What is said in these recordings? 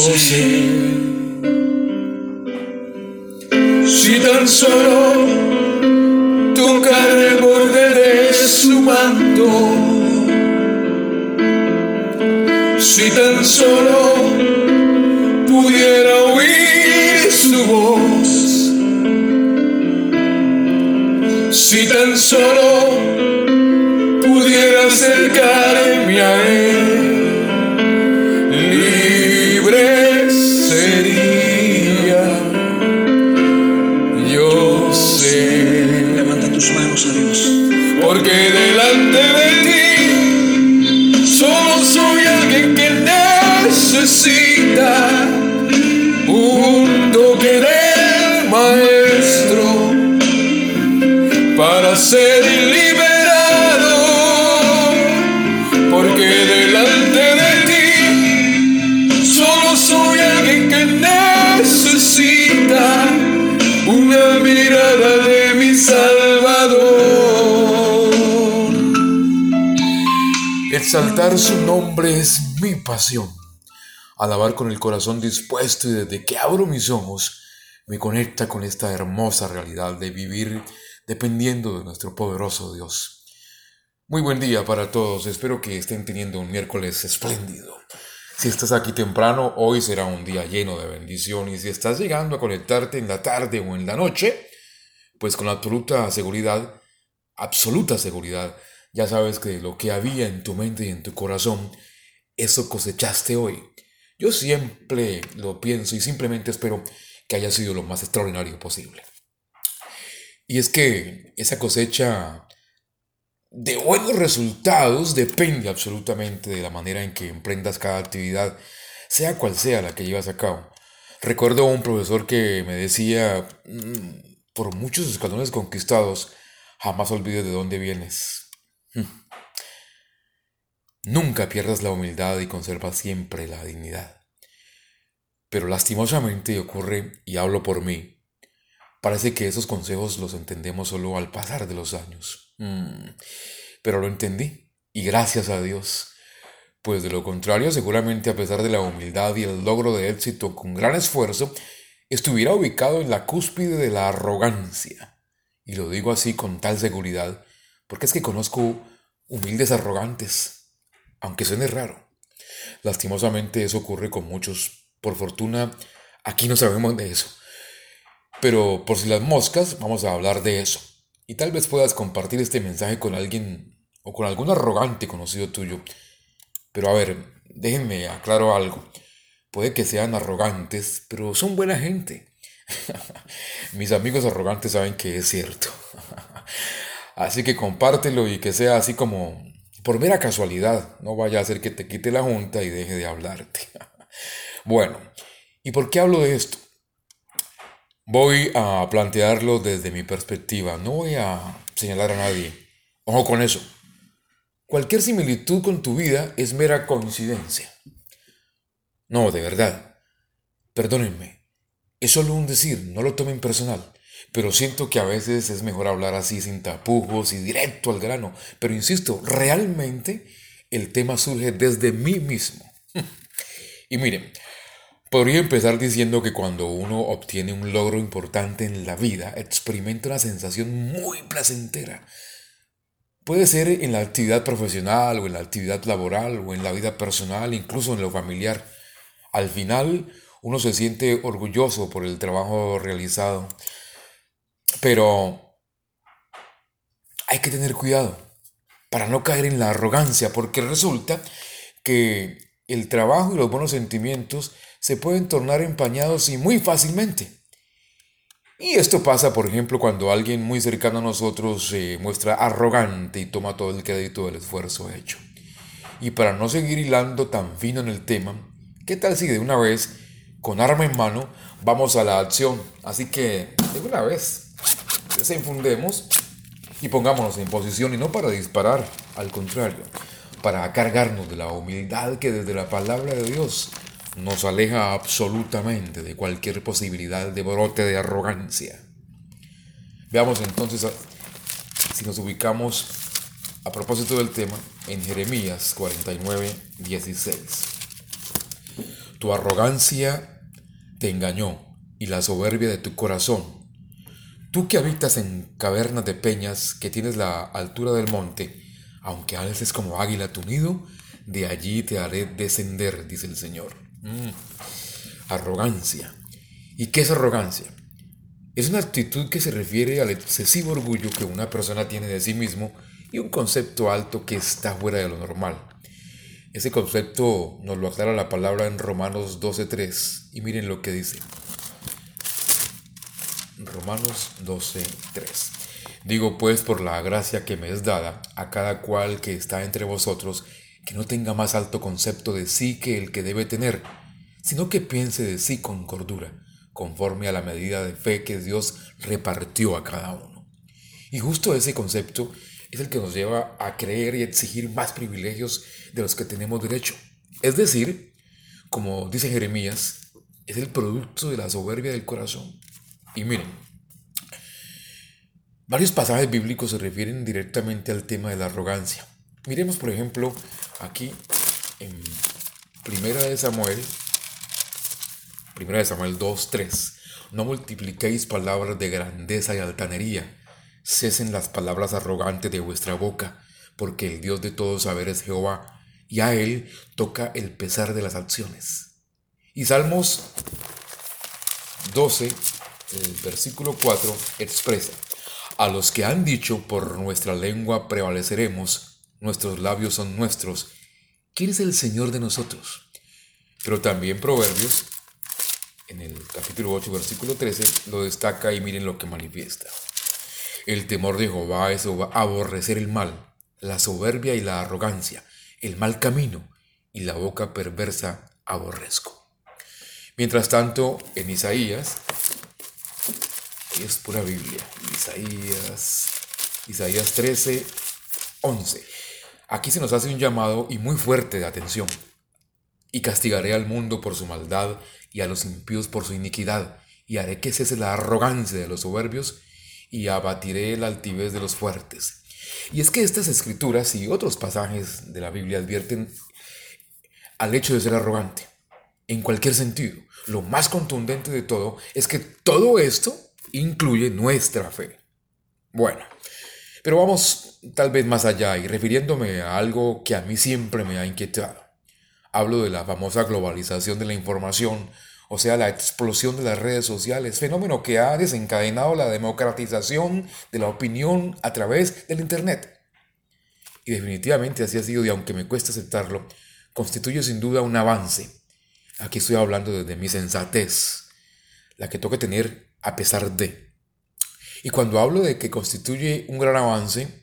Sé, si tan solo tocar el borde de su manto, si tan solo pudiera oír su voz, si tan solo pudiera acercarme para ser liberado, porque delante de ti solo soy alguien que necesita una mirada de mi Salvador. Exaltar su nombre es mi pasión. Alabar con el corazón dispuesto y desde que abro mis ojos me conecta con esta hermosa realidad de vivir dependiendo de nuestro poderoso Dios. Muy buen día para todos, espero que estén teniendo un miércoles espléndido. Si estás aquí temprano, hoy será un día lleno de bendición y si estás llegando a conectarte en la tarde o en la noche, pues con absoluta seguridad, absoluta seguridad, ya sabes que lo que había en tu mente y en tu corazón, eso cosechaste hoy. Yo siempre lo pienso y simplemente espero que haya sido lo más extraordinario posible. Y es que esa cosecha de buenos resultados depende absolutamente de la manera en que emprendas cada actividad, sea cual sea la que llevas a cabo. Recuerdo a un profesor que me decía, mm, por muchos escalones conquistados, jamás olvides de dónde vienes. Hmm. Nunca pierdas la humildad y conserva siempre la dignidad. Pero lastimosamente ocurre, y hablo por mí, parece que esos consejos los entendemos solo al pasar de los años. Hmm. Pero lo entendí, y gracias a Dios. Pues de lo contrario, seguramente a pesar de la humildad y el logro de éxito con gran esfuerzo, estuviera ubicado en la cúspide de la arrogancia. Y lo digo así con tal seguridad, porque es que conozco humildes arrogantes, aunque suene raro. Lastimosamente eso ocurre con muchos. Por fortuna, aquí no sabemos de eso. Pero por si las moscas, vamos a hablar de eso. Y tal vez puedas compartir este mensaje con alguien o con algún arrogante conocido tuyo. Pero a ver, déjenme aclaro algo. Puede que sean arrogantes, pero son buena gente. Mis amigos arrogantes saben que es cierto. Así que compártelo y que sea así como por mera casualidad. No vaya a hacer que te quite la junta y deje de hablarte. bueno, ¿y por qué hablo de esto? Voy a plantearlo desde mi perspectiva. No voy a señalar a nadie. Ojo con eso. Cualquier similitud con tu vida es mera coincidencia. No, de verdad. Perdónenme. Es solo un decir, no lo tomen personal pero siento que a veces es mejor hablar así sin tapujos y directo al grano. Pero insisto, realmente el tema surge desde mí mismo. y miren, podría empezar diciendo que cuando uno obtiene un logro importante en la vida, experimenta una sensación muy placentera. Puede ser en la actividad profesional o en la actividad laboral o en la vida personal, incluso en lo familiar. Al final, uno se siente orgulloso por el trabajo realizado pero hay que tener cuidado para no caer en la arrogancia, porque resulta que el trabajo y los buenos sentimientos se pueden tornar empañados y muy fácilmente. Y esto pasa, por ejemplo, cuando alguien muy cercano a nosotros se muestra arrogante y toma todo el crédito del esfuerzo hecho. Y para no seguir hilando tan fino en el tema, ¿qué tal si de una vez, con arma en mano, vamos a la acción? Así que, de una vez, desenfundemos y pongámonos en posición y no para disparar, al contrario, para cargarnos de la humildad que desde la palabra de Dios nos aleja absolutamente de cualquier posibilidad de brote de arrogancia. Veamos entonces si nos ubicamos a propósito del tema en Jeremías 49, 16. Tu arrogancia te engañó y la soberbia de tu corazón. Tú que habitas en cavernas de peñas, que tienes la altura del monte, aunque alces como águila tu nido, de allí te haré descender, dice el Señor. Mm. Arrogancia. ¿Y qué es arrogancia? Es una actitud que se refiere al excesivo orgullo que una persona tiene de sí mismo y un concepto alto que está fuera de lo normal. Ese concepto nos lo aclara la palabra en Romanos 12.3 y miren lo que dice. Romanos 12.3. Digo pues por la gracia que me es dada a cada cual que está entre vosotros, que no tenga más alto concepto de sí que el que debe tener, sino que piense de sí con cordura conforme a la medida de fe que Dios repartió a cada uno. Y justo ese concepto es el que nos lleva a creer y exigir más privilegios de los que tenemos derecho. Es decir, como dice Jeremías, es el producto de la soberbia del corazón. Y miren, varios pasajes bíblicos se refieren directamente al tema de la arrogancia. Miremos, por ejemplo, aquí en Primera de Samuel, Primera de Samuel 2.3. No multipliquéis palabras de grandeza y altanería. Cesen las palabras arrogantes de vuestra boca, porque el Dios de todos saber es Jehová, y a Él toca el pesar de las acciones. Y Salmos 12, el versículo 4, expresa, a los que han dicho por nuestra lengua prevaleceremos, nuestros labios son nuestros, ¿quién es el Señor de nosotros? Pero también Proverbios en el capítulo 8, versículo 13, lo destaca y miren lo que manifiesta. El temor de Jehová es aborrecer el mal, la soberbia y la arrogancia, el mal camino y la boca perversa aborrezco. Mientras tanto, en Isaías, es pura Biblia, Isaías, Isaías 13, 11. Aquí se nos hace un llamado y muy fuerte de atención. Y castigaré al mundo por su maldad y a los impíos por su iniquidad, y haré que cese la arrogancia de los soberbios, y abatiré la altivez de los fuertes. Y es que estas escrituras y otros pasajes de la Biblia advierten al hecho de ser arrogante, en cualquier sentido. Lo más contundente de todo es que todo esto incluye nuestra fe. Bueno, pero vamos tal vez más allá y refiriéndome a algo que a mí siempre me ha inquietado. Hablo de la famosa globalización de la información, o sea, la explosión de las redes sociales, fenómeno que ha desencadenado la democratización de la opinión a través del Internet. Y definitivamente así ha sido, y aunque me cuesta aceptarlo, constituye sin duda un avance. Aquí estoy hablando desde mi sensatez, la que toca tener a pesar de. Y cuando hablo de que constituye un gran avance,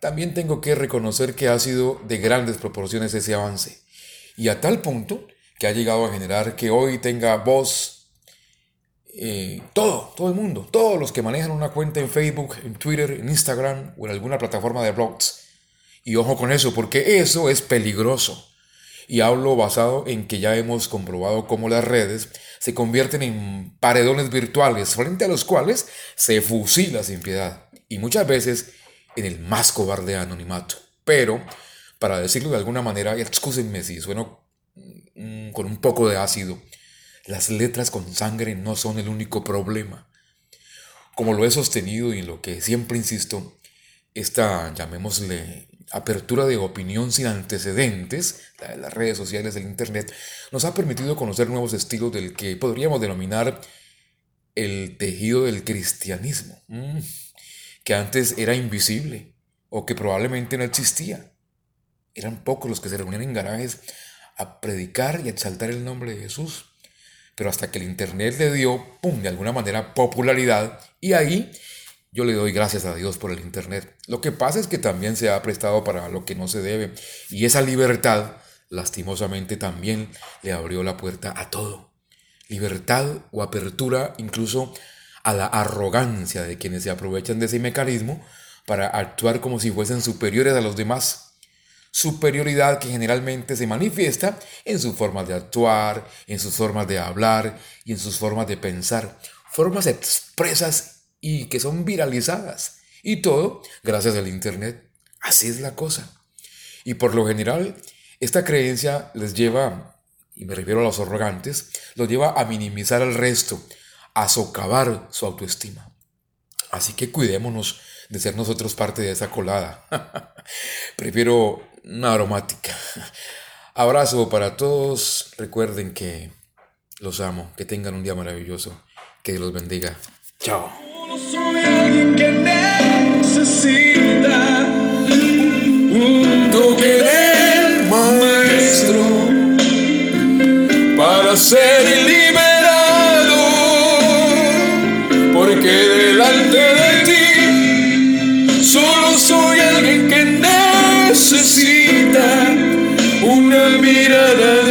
también tengo que reconocer que ha sido de grandes proporciones ese avance y a tal punto que ha llegado a generar que hoy tenga voz eh, todo, todo el mundo, todos los que manejan una cuenta en Facebook, en Twitter, en Instagram o en alguna plataforma de blogs. Y ojo con eso, porque eso es peligroso. Y hablo basado en que ya hemos comprobado cómo las redes se convierten en paredones virtuales frente a los cuales se fusila sin piedad. Y muchas veces en el más cobarde anonimato. Pero para decirlo de alguna manera, y excúsenme si sueno mm, con un poco de ácido, las letras con sangre no son el único problema. Como lo he sostenido y en lo que siempre insisto, esta, llamémosle, apertura de opinión sin antecedentes, la de las redes sociales, del Internet, nos ha permitido conocer nuevos estilos del que podríamos denominar el tejido del cristianismo, mm, que antes era invisible o que probablemente no existía. Eran pocos los que se reunían en garajes a predicar y a exaltar el nombre de Jesús. Pero hasta que el Internet le dio, ¡pum!, de alguna manera popularidad, y ahí Yo le doy gracias a Dios por el Internet. Lo que pasa es que también se ha prestado para lo que no se debe. Y esa libertad, lastimosamente, también le abrió la puerta a todo. Libertad o apertura incluso a la arrogancia de quienes se aprovechan de ese mecanismo para actuar como si fuesen superiores a los demás. Superioridad que generalmente se manifiesta en sus formas de actuar, en sus formas de hablar y en sus formas de pensar. Formas expresas y que son viralizadas. Y todo gracias al Internet. Así es la cosa. Y por lo general, esta creencia les lleva, y me refiero a los arrogantes, los lleva a minimizar al resto, a socavar su autoestima. Así que cuidémonos de ser nosotros parte de esa colada. Prefiero una aromática. Abrazo para todos. Recuerden que los amo. Que tengan un día maravilloso. Que Dios los bendiga. Chao. Solo soy alguien que necesita un toque del maestro para ser liberado, porque delante de ti solo soy alguien que necesita una mirada.